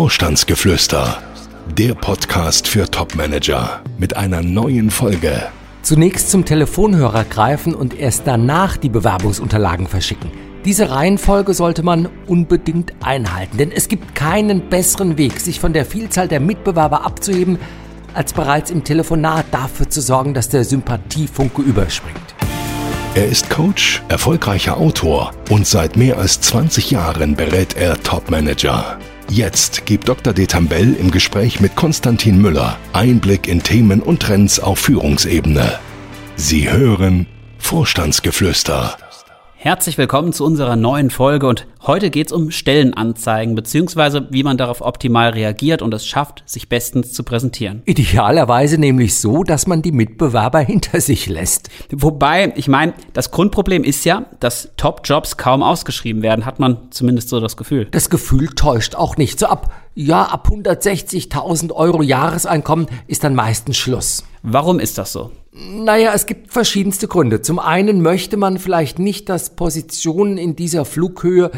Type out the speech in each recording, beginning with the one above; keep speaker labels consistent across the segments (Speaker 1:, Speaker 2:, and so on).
Speaker 1: Vorstandsgeflüster, der Podcast für Topmanager mit einer neuen Folge.
Speaker 2: Zunächst zum Telefonhörer greifen und erst danach die Bewerbungsunterlagen verschicken. Diese Reihenfolge sollte man unbedingt einhalten, denn es gibt keinen besseren Weg, sich von der Vielzahl der Mitbewerber abzuheben, als bereits im Telefonat dafür zu sorgen, dass der Sympathiefunke überspringt.
Speaker 1: Er ist Coach, erfolgreicher Autor und seit mehr als 20 Jahren berät er Topmanager. Jetzt gibt Dr. Detambell im Gespräch mit Konstantin Müller Einblick in Themen und Trends auf Führungsebene. Sie hören Vorstandsgeflüster.
Speaker 3: Herzlich willkommen zu unserer neuen Folge und heute geht es um Stellenanzeigen beziehungsweise wie man darauf optimal reagiert und es schafft, sich bestens zu präsentieren.
Speaker 2: Idealerweise nämlich so, dass man die Mitbewerber hinter sich lässt.
Speaker 3: Wobei, ich meine, das Grundproblem ist ja, dass Top-Jobs kaum ausgeschrieben werden, hat man zumindest so das Gefühl.
Speaker 2: Das Gefühl täuscht auch nicht. So ab, ja, ab 160.000 Euro Jahreseinkommen ist dann meistens Schluss.
Speaker 3: Warum ist das so?
Speaker 2: Naja, es gibt verschiedenste Gründe. Zum einen möchte man vielleicht nicht, dass Positionen in dieser Flughöhe,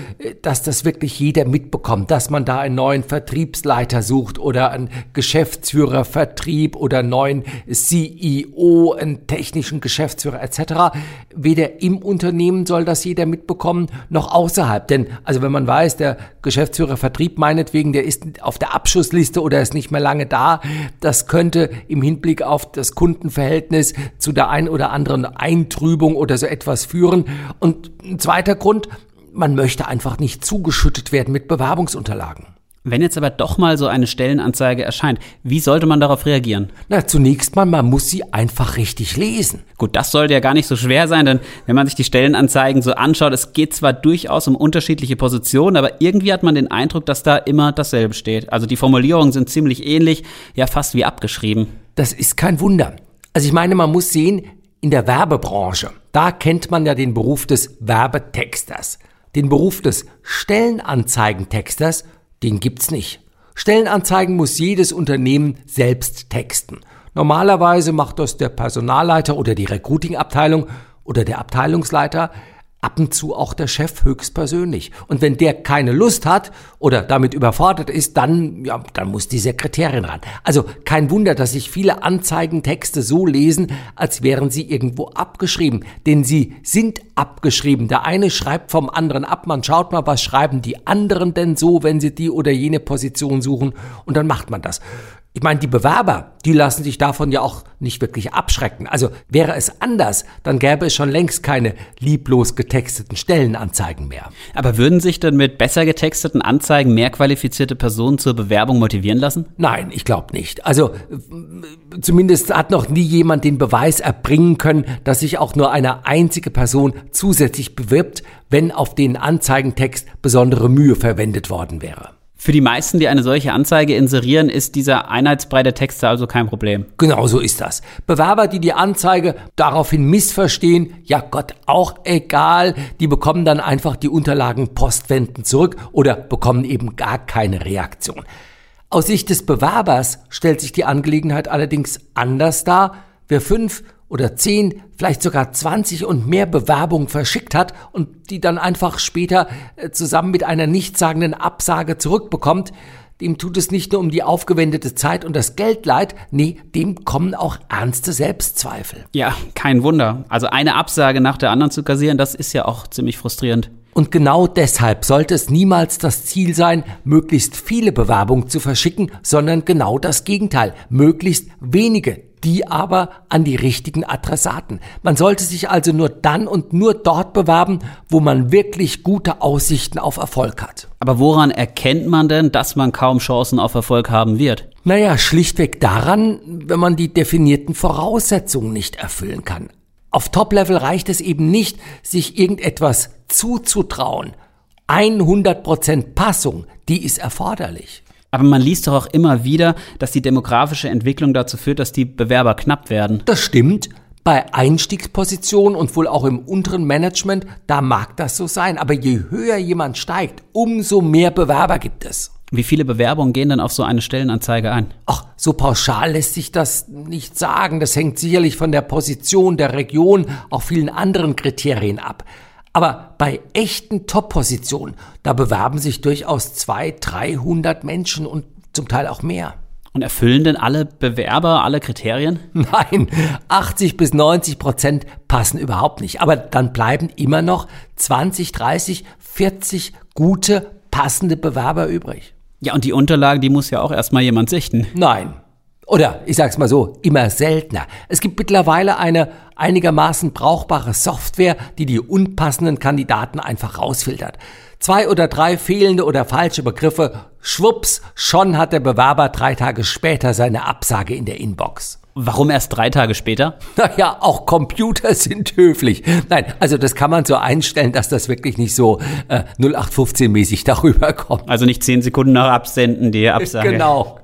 Speaker 2: dass das wirklich jeder mitbekommt, dass man da einen neuen Vertriebsleiter sucht oder einen Geschäftsführer Vertrieb oder einen neuen CEO, einen technischen Geschäftsführer etc. Weder im Unternehmen soll das jeder mitbekommen, noch außerhalb. Denn also wenn man weiß, der Geschäftsführer Vertrieb meinetwegen, der ist auf der Abschussliste oder ist nicht mehr lange da, das könnte im Hinblick auf das Kundenverhältnis zu der ein oder anderen Eintrübung oder so etwas führen. Und ein zweiter Grund, man möchte einfach nicht zugeschüttet werden mit Bewerbungsunterlagen.
Speaker 3: Wenn jetzt aber doch mal so eine Stellenanzeige erscheint, wie sollte man darauf reagieren?
Speaker 2: Na, zunächst mal, man muss sie einfach richtig lesen.
Speaker 3: Gut, das sollte ja gar nicht so schwer sein, denn wenn man sich die Stellenanzeigen so anschaut, es geht zwar durchaus um unterschiedliche Positionen, aber irgendwie hat man den Eindruck, dass da immer dasselbe steht. Also die Formulierungen sind ziemlich ähnlich, ja fast wie abgeschrieben.
Speaker 2: Das ist kein Wunder. Also ich meine, man muss sehen, in der Werbebranche, da kennt man ja den Beruf des Werbetexters. Den Beruf des Stellenanzeigentexters, den gibt's nicht. Stellenanzeigen muss jedes Unternehmen selbst texten. Normalerweise macht das der Personalleiter oder die Recruiting-Abteilung oder der Abteilungsleiter ab und zu auch der Chef höchstpersönlich. Und wenn der keine Lust hat oder damit überfordert ist, dann, ja, dann muss die Sekretärin ran. Also kein Wunder, dass sich viele Anzeigentexte so lesen, als wären sie irgendwo abgeschrieben. Denn sie sind abgeschrieben. Der eine schreibt vom anderen ab. Man schaut mal, was schreiben die anderen denn so, wenn sie die oder jene Position suchen. Und dann macht man das. Ich meine, die Bewerber, die lassen sich davon ja auch nicht wirklich abschrecken. Also wäre es anders, dann gäbe es schon längst keine lieblos getexteten Stellenanzeigen mehr.
Speaker 3: Aber würden sich denn mit besser getexteten Anzeigen mehr qualifizierte Personen zur Bewerbung motivieren lassen?
Speaker 2: Nein, ich glaube nicht. Also zumindest hat noch nie jemand den Beweis erbringen können, dass sich auch nur eine einzige Person zusätzlich bewirbt, wenn auf den Anzeigentext besondere Mühe verwendet worden wäre.
Speaker 3: Für die meisten, die eine solche Anzeige inserieren, ist dieser Einheitsbrei der Texte also kein Problem.
Speaker 2: Genau so ist das. Bewerber, die die Anzeige daraufhin missverstehen, ja Gott, auch egal, die bekommen dann einfach die Unterlagen postwendend zurück oder bekommen eben gar keine Reaktion. Aus Sicht des Bewerbers stellt sich die Angelegenheit allerdings anders dar. Wer fünf oder zehn, vielleicht sogar 20 und mehr Bewerbungen verschickt hat und die dann einfach später äh, zusammen mit einer nichtssagenden Absage zurückbekommt, dem tut es nicht nur um die aufgewendete Zeit und das Geld leid, nee, dem kommen auch ernste Selbstzweifel.
Speaker 3: Ja, kein Wunder. Also eine Absage nach der anderen zu kassieren, das ist ja auch ziemlich frustrierend.
Speaker 2: Und genau deshalb sollte es niemals das Ziel sein, möglichst viele Bewerbungen zu verschicken, sondern genau das Gegenteil, möglichst wenige die aber an die richtigen Adressaten. Man sollte sich also nur dann und nur dort bewerben, wo man wirklich gute Aussichten auf Erfolg hat.
Speaker 3: Aber woran erkennt man denn, dass man kaum Chancen auf Erfolg haben wird?
Speaker 2: Naja, schlichtweg daran, wenn man die definierten Voraussetzungen nicht erfüllen kann. Auf Top-Level reicht es eben nicht, sich irgendetwas zuzutrauen. 100% Passung, die ist erforderlich.
Speaker 3: Aber man liest doch auch immer wieder, dass die demografische Entwicklung dazu führt, dass die Bewerber knapp werden.
Speaker 2: Das stimmt. Bei Einstiegspositionen und wohl auch im unteren Management, da mag das so sein. Aber je höher jemand steigt, umso mehr Bewerber gibt es.
Speaker 3: Wie viele Bewerbungen gehen denn auf so eine Stellenanzeige ein?
Speaker 2: Ach, so pauschal lässt sich das nicht sagen. Das hängt sicherlich von der Position, der Region, auch vielen anderen Kriterien ab. Aber bei echten Top-Positionen, da bewerben sich durchaus 200, 300 Menschen und zum Teil auch mehr.
Speaker 3: Und erfüllen denn alle Bewerber alle Kriterien?
Speaker 2: Nein, 80 bis 90 Prozent passen überhaupt nicht. Aber dann bleiben immer noch 20, 30, 40 gute, passende Bewerber übrig.
Speaker 3: Ja, und die Unterlagen, die muss ja auch erstmal jemand sichten.
Speaker 2: Nein. Oder ich sag's mal so, immer seltener. Es gibt mittlerweile eine einigermaßen brauchbare Software, die die unpassenden Kandidaten einfach rausfiltert. Zwei oder drei fehlende oder falsche Begriffe, schwupps, schon hat der Bewerber drei Tage später seine Absage in der Inbox.
Speaker 3: Warum erst drei Tage später?
Speaker 2: Naja, auch Computer sind höflich. Nein, also das kann man so einstellen, dass das wirklich nicht so äh, 0815-mäßig darüber kommt.
Speaker 3: Also nicht zehn Sekunden nach Absenden die Absage.
Speaker 2: Genau.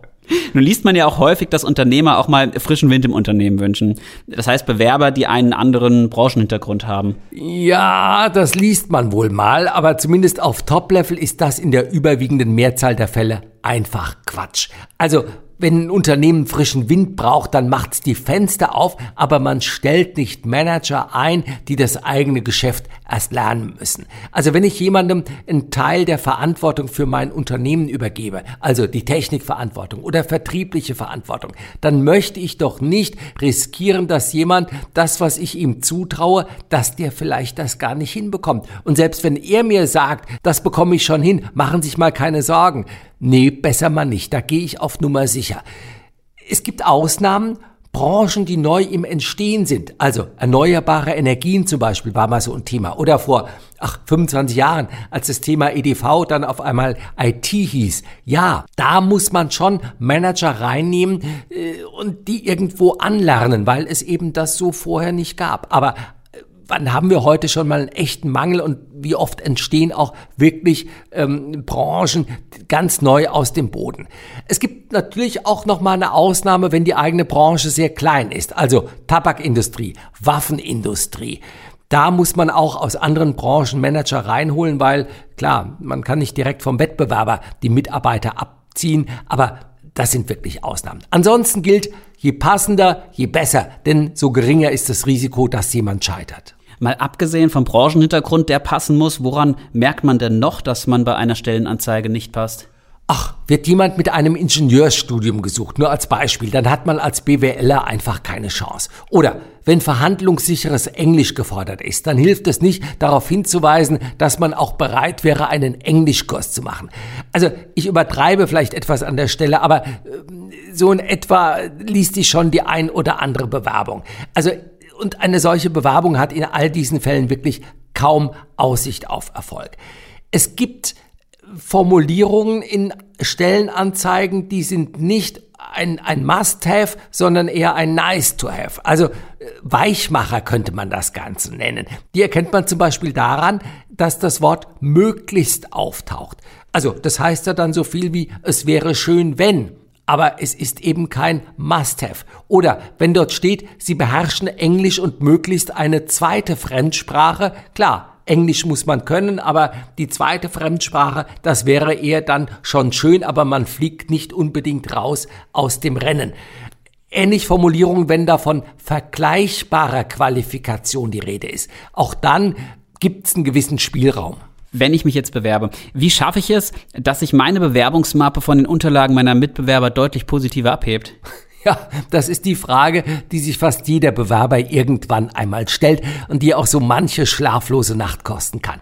Speaker 3: Nun liest man ja auch häufig, dass Unternehmer auch mal frischen Wind im Unternehmen wünschen. Das heißt Bewerber, die einen anderen Branchenhintergrund haben.
Speaker 2: Ja, das liest man wohl mal, aber zumindest auf Top-Level ist das in der überwiegenden Mehrzahl der Fälle einfach Quatsch. Also wenn ein Unternehmen frischen Wind braucht, dann macht's die Fenster auf, aber man stellt nicht Manager ein, die das eigene Geschäft erst lernen müssen. Also wenn ich jemandem einen Teil der Verantwortung für mein Unternehmen übergebe, also die Technikverantwortung oder vertriebliche Verantwortung, dann möchte ich doch nicht riskieren, dass jemand das, was ich ihm zutraue, dass der vielleicht das gar nicht hinbekommt. Und selbst wenn er mir sagt, das bekomme ich schon hin, machen sich mal keine Sorgen, Nee, besser mal nicht, da gehe ich auf Nummer sicher. Es gibt Ausnahmen, Branchen, die neu im Entstehen sind. Also erneuerbare Energien zum Beispiel war mal so ein Thema. Oder vor ach, 25 Jahren, als das Thema EDV dann auf einmal IT hieß. Ja, da muss man schon Manager reinnehmen äh, und die irgendwo anlernen, weil es eben das so vorher nicht gab. Aber wann haben wir heute schon mal einen echten Mangel und wie oft entstehen auch wirklich ähm, Branchen ganz neu aus dem Boden. Es gibt natürlich auch noch mal eine Ausnahme, wenn die eigene Branche sehr klein ist, also Tabakindustrie, Waffenindustrie. Da muss man auch aus anderen Branchen Manager reinholen, weil klar, man kann nicht direkt vom Wettbewerber die Mitarbeiter abziehen, aber das sind wirklich Ausnahmen. Ansonsten gilt, je passender, je besser, denn so geringer ist das Risiko, dass jemand scheitert.
Speaker 3: Mal abgesehen vom Branchenhintergrund, der passen muss, woran merkt man denn noch, dass man bei einer Stellenanzeige nicht passt?
Speaker 2: Ach, wird jemand mit einem Ingenieursstudium gesucht, nur als Beispiel, dann hat man als BWLer einfach keine Chance. Oder wenn verhandlungssicheres Englisch gefordert ist, dann hilft es nicht, darauf hinzuweisen, dass man auch bereit wäre, einen Englischkurs zu machen. Also ich übertreibe vielleicht etwas an der Stelle, aber äh, so in etwa liest sich schon die ein oder andere Bewerbung. Also und eine solche Bewerbung hat in all diesen Fällen wirklich kaum Aussicht auf Erfolg. Es gibt Formulierungen in Stellenanzeigen, die sind nicht ein, ein Must-Have, sondern eher ein Nice-to-Have. Also äh, Weichmacher könnte man das Ganze nennen. Die erkennt man zum Beispiel daran, dass das Wort möglichst auftaucht. Also das heißt ja dann so viel wie es wäre schön, wenn aber es ist eben kein Must-Have. Oder wenn dort steht, Sie beherrschen Englisch und möglichst eine zweite Fremdsprache, klar, Englisch muss man können, aber die zweite Fremdsprache, das wäre eher dann schon schön, aber man fliegt nicht unbedingt raus aus dem Rennen. Ähnlich Formulierung, wenn da von vergleichbarer Qualifikation die Rede ist. Auch dann gibt es einen gewissen Spielraum
Speaker 3: wenn ich mich jetzt bewerbe, wie schaffe ich es, dass sich meine Bewerbungsmappe von den Unterlagen meiner Mitbewerber deutlich positiver abhebt?
Speaker 2: Ja, das ist die Frage, die sich fast jeder Bewerber irgendwann einmal stellt und die auch so manche schlaflose Nacht kosten kann.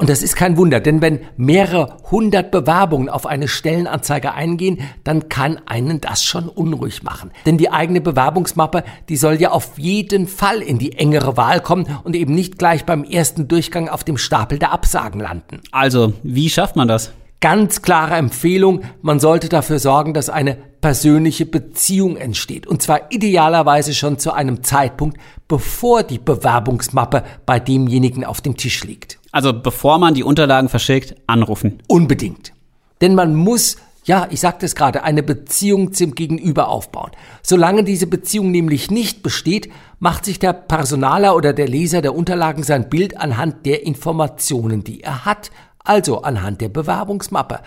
Speaker 2: Und das ist kein Wunder, denn wenn mehrere hundert Bewerbungen auf eine Stellenanzeige eingehen, dann kann einen das schon unruhig machen. Denn die eigene Bewerbungsmappe, die soll ja auf jeden Fall in die engere Wahl kommen und eben nicht gleich beim ersten Durchgang auf dem Stapel der Absagen landen.
Speaker 3: Also, wie schafft man das?
Speaker 2: Ganz klare Empfehlung, man sollte dafür sorgen, dass eine persönliche Beziehung entsteht. Und zwar idealerweise schon zu einem Zeitpunkt, bevor die Bewerbungsmappe bei demjenigen auf dem Tisch liegt.
Speaker 3: Also bevor man die Unterlagen verschickt, anrufen.
Speaker 2: Unbedingt. Denn man muss, ja, ich sagte es gerade, eine Beziehung zum Gegenüber aufbauen. Solange diese Beziehung nämlich nicht besteht, macht sich der Personaler oder der Leser der Unterlagen sein Bild anhand der Informationen, die er hat, also anhand der Bewerbungsmappe.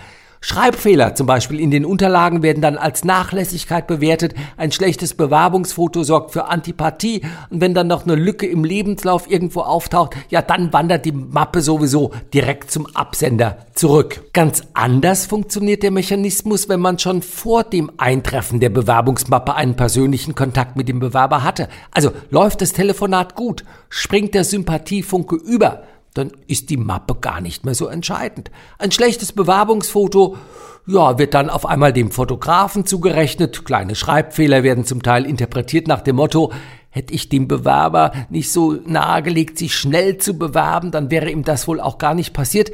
Speaker 2: Schreibfehler zum Beispiel in den Unterlagen werden dann als Nachlässigkeit bewertet. Ein schlechtes Bewerbungsfoto sorgt für Antipathie. Und wenn dann noch eine Lücke im Lebenslauf irgendwo auftaucht, ja, dann wandert die Mappe sowieso direkt zum Absender zurück. Ganz anders funktioniert der Mechanismus, wenn man schon vor dem Eintreffen der Bewerbungsmappe einen persönlichen Kontakt mit dem Bewerber hatte. Also läuft das Telefonat gut, springt der Sympathiefunke über dann ist die Mappe gar nicht mehr so entscheidend. Ein schlechtes Bewerbungsfoto, ja, wird dann auf einmal dem Fotografen zugerechnet. Kleine Schreibfehler werden zum Teil interpretiert nach dem Motto, hätte ich dem Bewerber nicht so nahegelegt, sich schnell zu bewerben, dann wäre ihm das wohl auch gar nicht passiert.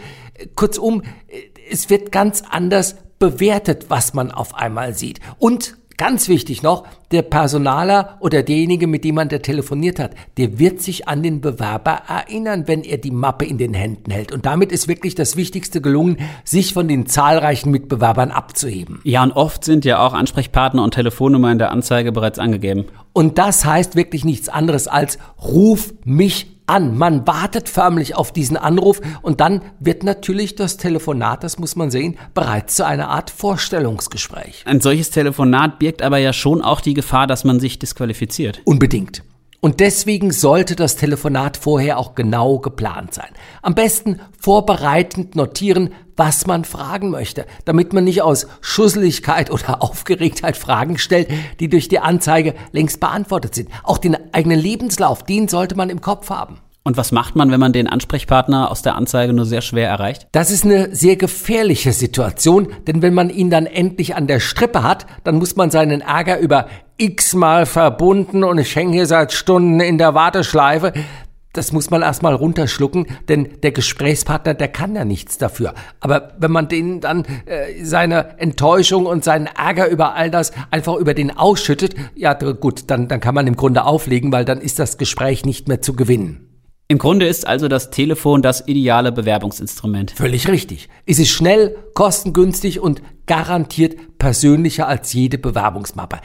Speaker 2: Kurzum, es wird ganz anders bewertet, was man auf einmal sieht. Und Ganz wichtig noch, der Personaler oder derjenige, mit dem man da telefoniert hat, der wird sich an den Bewerber erinnern, wenn er die Mappe in den Händen hält. Und damit ist wirklich das Wichtigste gelungen, sich von den zahlreichen Mitbewerbern abzuheben.
Speaker 3: Ja, und oft sind ja auch Ansprechpartner und Telefonnummer in der Anzeige bereits angegeben.
Speaker 2: Und das heißt wirklich nichts anderes als ruf mich an. Man wartet förmlich auf diesen Anruf und dann wird natürlich das Telefonat, das muss man sehen, bereits zu einer Art Vorstellungsgespräch.
Speaker 3: Ein solches Telefonat birgt aber ja schon auch die Gefahr, dass man sich disqualifiziert.
Speaker 2: Unbedingt. Und deswegen sollte das Telefonat vorher auch genau geplant sein. Am besten vorbereitend notieren, was man fragen möchte, damit man nicht aus Schusseligkeit oder Aufgeregtheit Fragen stellt, die durch die Anzeige längst beantwortet sind. Auch den eigenen Lebenslauf, den sollte man im Kopf haben.
Speaker 3: Und was macht man, wenn man den Ansprechpartner aus der Anzeige nur sehr schwer erreicht?
Speaker 2: Das ist eine sehr gefährliche Situation, denn wenn man ihn dann endlich an der Strippe hat, dann muss man seinen Ärger über x-mal verbunden und ich hänge hier seit Stunden in der Warteschleife. Das muss man erstmal runterschlucken, denn der Gesprächspartner, der kann ja nichts dafür. Aber wenn man denen dann äh, seine Enttäuschung und seinen Ärger über all das einfach über den ausschüttet, ja gut, dann, dann kann man im Grunde auflegen, weil dann ist das Gespräch nicht mehr zu gewinnen.
Speaker 3: Im Grunde ist also das Telefon das ideale Bewerbungsinstrument.
Speaker 2: Völlig richtig. Es ist schnell, kostengünstig und garantiert persönlicher als jede Bewerbungsmappe.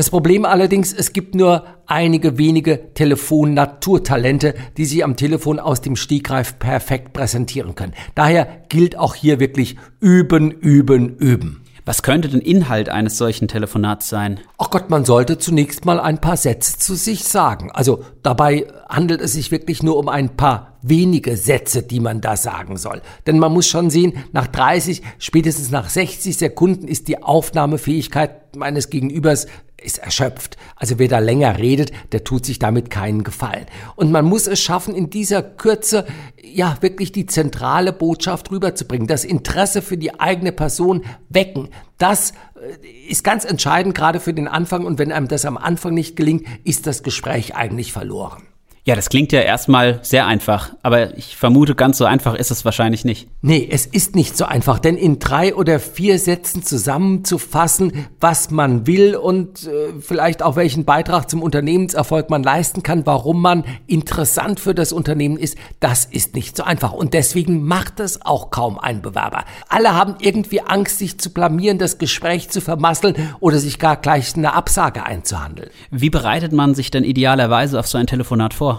Speaker 2: Das Problem allerdings, es gibt nur einige wenige Telefon-Naturtalente, die sich am Telefon aus dem Stegreif perfekt präsentieren können. Daher gilt auch hier wirklich üben, üben, üben.
Speaker 3: Was könnte denn Inhalt eines solchen Telefonats sein?
Speaker 2: Ach Gott, man sollte zunächst mal ein paar Sätze zu sich sagen. Also dabei handelt es sich wirklich nur um ein paar wenige Sätze, die man da sagen soll. Denn man muss schon sehen, nach 30, spätestens nach 60 Sekunden ist die Aufnahmefähigkeit meines Gegenübers ist erschöpft. Also wer da länger redet, der tut sich damit keinen Gefallen. Und man muss es schaffen, in dieser Kürze ja wirklich die zentrale Botschaft rüberzubringen, das Interesse für die eigene Person wecken. Das äh, ist ganz entscheidend gerade für den Anfang und wenn einem das am Anfang nicht gelingt, ist das Gespräch eigentlich verloren.
Speaker 3: Ja, das klingt ja erstmal sehr einfach, aber ich vermute, ganz so einfach ist es wahrscheinlich nicht.
Speaker 2: Nee, es ist nicht so einfach, denn in drei oder vier Sätzen zusammenzufassen, was man will und äh, vielleicht auch welchen Beitrag zum Unternehmenserfolg man leisten kann, warum man interessant für das Unternehmen ist, das ist nicht so einfach. Und deswegen macht es auch kaum ein Bewerber. Alle haben irgendwie Angst, sich zu blamieren, das Gespräch zu vermasseln oder sich gar gleich eine Absage einzuhandeln.
Speaker 3: Wie bereitet man sich denn idealerweise auf so ein Telefonat vor?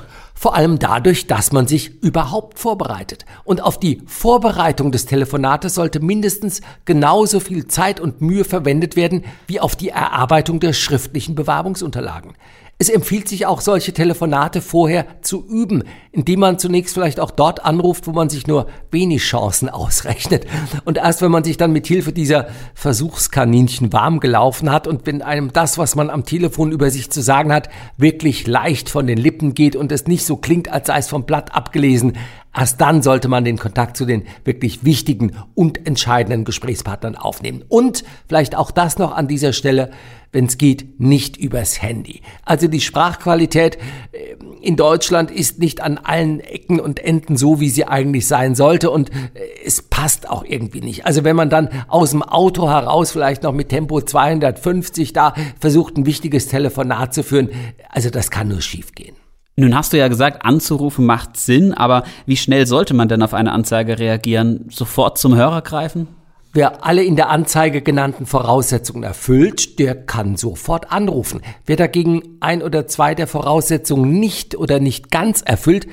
Speaker 2: Vor allem dadurch, dass man sich überhaupt vorbereitet. Und auf die Vorbereitung des Telefonates sollte mindestens genauso viel Zeit und Mühe verwendet werden wie auf die Erarbeitung der schriftlichen Bewerbungsunterlagen. Es empfiehlt sich auch, solche Telefonate vorher zu üben, indem man zunächst vielleicht auch dort anruft, wo man sich nur wenig Chancen ausrechnet. Und erst wenn man sich dann mit Hilfe dieser Versuchskaninchen warm gelaufen hat und wenn einem das, was man am Telefon über sich zu sagen hat, wirklich leicht von den Lippen geht und es nicht so klingt, als sei es vom Blatt abgelesen, Erst dann sollte man den Kontakt zu den wirklich wichtigen und entscheidenden Gesprächspartnern aufnehmen. Und vielleicht auch das noch an dieser Stelle, wenn es geht, nicht übers Handy. Also die Sprachqualität äh, in Deutschland ist nicht an allen Ecken und Enden so, wie sie eigentlich sein sollte und äh, es passt auch irgendwie nicht. Also wenn man dann aus dem Auto heraus vielleicht noch mit Tempo 250 da versucht, ein wichtiges Telefonat zu führen, also das kann nur schiefgehen.
Speaker 3: Nun hast du ja gesagt, anzurufen macht Sinn, aber wie schnell sollte man denn auf eine Anzeige reagieren? Sofort zum Hörer greifen?
Speaker 2: Wer alle in der Anzeige genannten Voraussetzungen erfüllt, der kann sofort anrufen. Wer dagegen ein oder zwei der Voraussetzungen nicht oder nicht ganz erfüllt,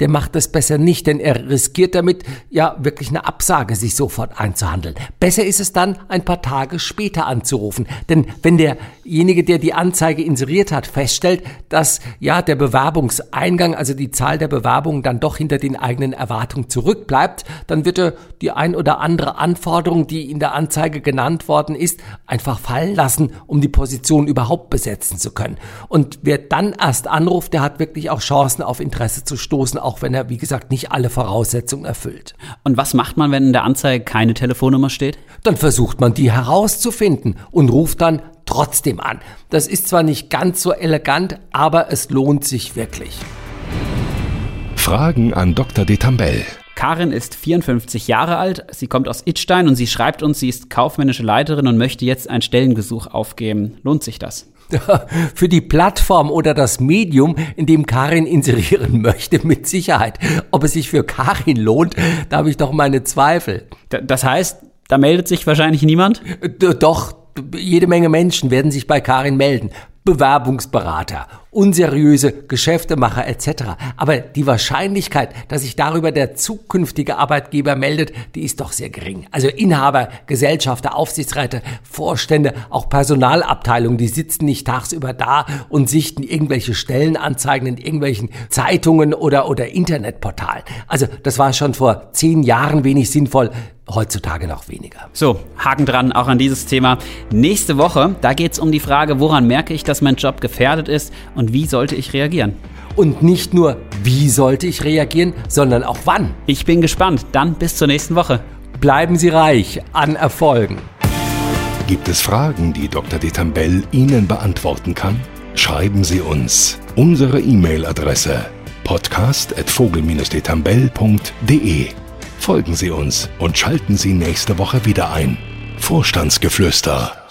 Speaker 2: der macht das besser nicht, denn er riskiert damit ja wirklich eine Absage, sich sofort einzuhandeln. Besser ist es dann, ein paar Tage später anzurufen, denn wenn derjenige, der die Anzeige inseriert hat, feststellt, dass ja der Bewerbungseingang, also die Zahl der Bewerbungen dann doch hinter den eigenen Erwartungen zurückbleibt, dann wird er die ein oder andere Anforderung, die in der Anzeige genannt worden ist, einfach fallen lassen, um die Position überhaupt besetzen zu können. Und wer dann erst anruft, der hat wirklich auch Chancen auf Interesse zu stoßen auch wenn er, wie gesagt, nicht alle Voraussetzungen erfüllt.
Speaker 3: Und was macht man, wenn in der Anzeige keine Telefonnummer steht?
Speaker 2: Dann versucht man die herauszufinden und ruft dann trotzdem an. Das ist zwar nicht ganz so elegant, aber es lohnt sich wirklich.
Speaker 1: Fragen an Dr. Detambell.
Speaker 3: Karin ist 54 Jahre alt, sie kommt aus Itstein und sie schreibt uns, sie ist kaufmännische Leiterin und möchte jetzt ein Stellengesuch aufgeben. Lohnt sich das?
Speaker 2: Für die Plattform oder das Medium, in dem Karin inserieren möchte, mit Sicherheit. Ob es sich für Karin lohnt, da habe ich doch meine Zweifel.
Speaker 3: Das heißt, da meldet sich wahrscheinlich niemand?
Speaker 2: Doch, jede Menge Menschen werden sich bei Karin melden. Bewerbungsberater, unseriöse Geschäftemacher etc. Aber die Wahrscheinlichkeit, dass sich darüber der zukünftige Arbeitgeber meldet, die ist doch sehr gering. Also Inhaber, Gesellschafter, Aufsichtsräte, Vorstände, auch Personalabteilungen, die sitzen nicht tagsüber da und sichten irgendwelche Stellenanzeigen in irgendwelchen Zeitungen oder, oder Internetportalen. Also das war schon vor zehn Jahren wenig sinnvoll heutzutage noch weniger.
Speaker 3: So, Haken dran, auch an dieses Thema. Nächste Woche, da geht es um die Frage, woran merke ich, dass mein Job gefährdet ist und wie sollte ich reagieren?
Speaker 2: Und nicht nur, wie sollte ich reagieren, sondern auch wann.
Speaker 3: Ich bin gespannt. Dann bis zur nächsten Woche.
Speaker 2: Bleiben Sie reich an Erfolgen.
Speaker 1: Gibt es Fragen, die Dr. Detambell Ihnen beantworten kann? Schreiben Sie uns. Unsere E-Mail-Adresse podcast.vogel-detambell.de Folgen Sie uns und schalten Sie nächste Woche wieder ein. Vorstandsgeflüster